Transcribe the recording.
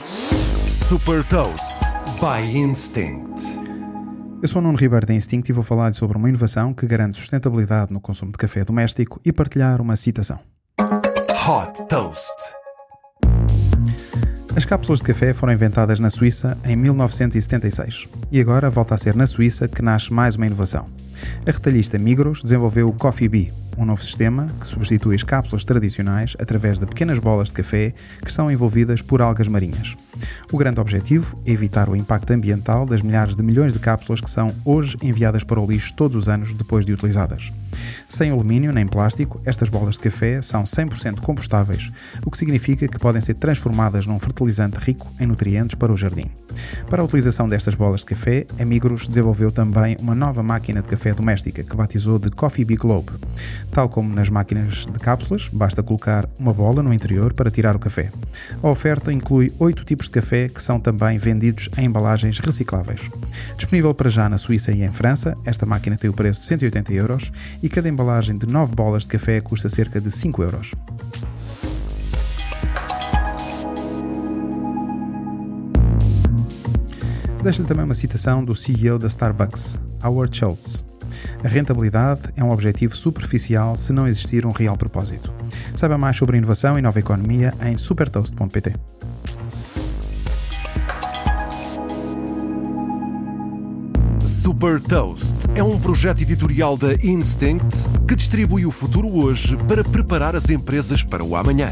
Super Toast by Instinct. Eu sou o Nuno Ribeiro da Instinct e vou falar sobre uma inovação que garante sustentabilidade no consumo de café doméstico e partilhar uma citação. Hot Toast. As cápsulas de café foram inventadas na Suíça em 1976 e agora volta a ser na Suíça que nasce mais uma inovação. A retalhista Migros desenvolveu o Coffee Bee, um novo sistema que substitui as cápsulas tradicionais através de pequenas bolas de café que são envolvidas por algas marinhas. O grande objetivo é evitar o impacto ambiental das milhares de milhões de cápsulas que são hoje enviadas para o lixo todos os anos depois de utilizadas. Sem alumínio nem plástico, estas bolas de café são 100% compostáveis, o que significa que podem ser transformadas num fertilizante rico em nutrientes para o jardim. Para a utilização destas bolas de café, a Migros desenvolveu também uma nova máquina de café doméstica que batizou de Coffee Bee Globe. Tal como nas máquinas de cápsulas, basta colocar uma bola no interior para tirar o café. A oferta inclui oito tipos de café que são também vendidos em embalagens recicláveis. Disponível para já na Suíça e em França, esta máquina tem o preço de 180 euros e cada embalagem de 9 bolas de café custa cerca de 5 euros. Deixo-lhe também uma citação do CEO da Starbucks, Howard Schultz. A rentabilidade é um objetivo superficial se não existir um real propósito. Saiba mais sobre inovação e nova economia em supertoast.pt. Super Toast é um projeto editorial da Instinct que distribui o futuro hoje para preparar as empresas para o amanhã.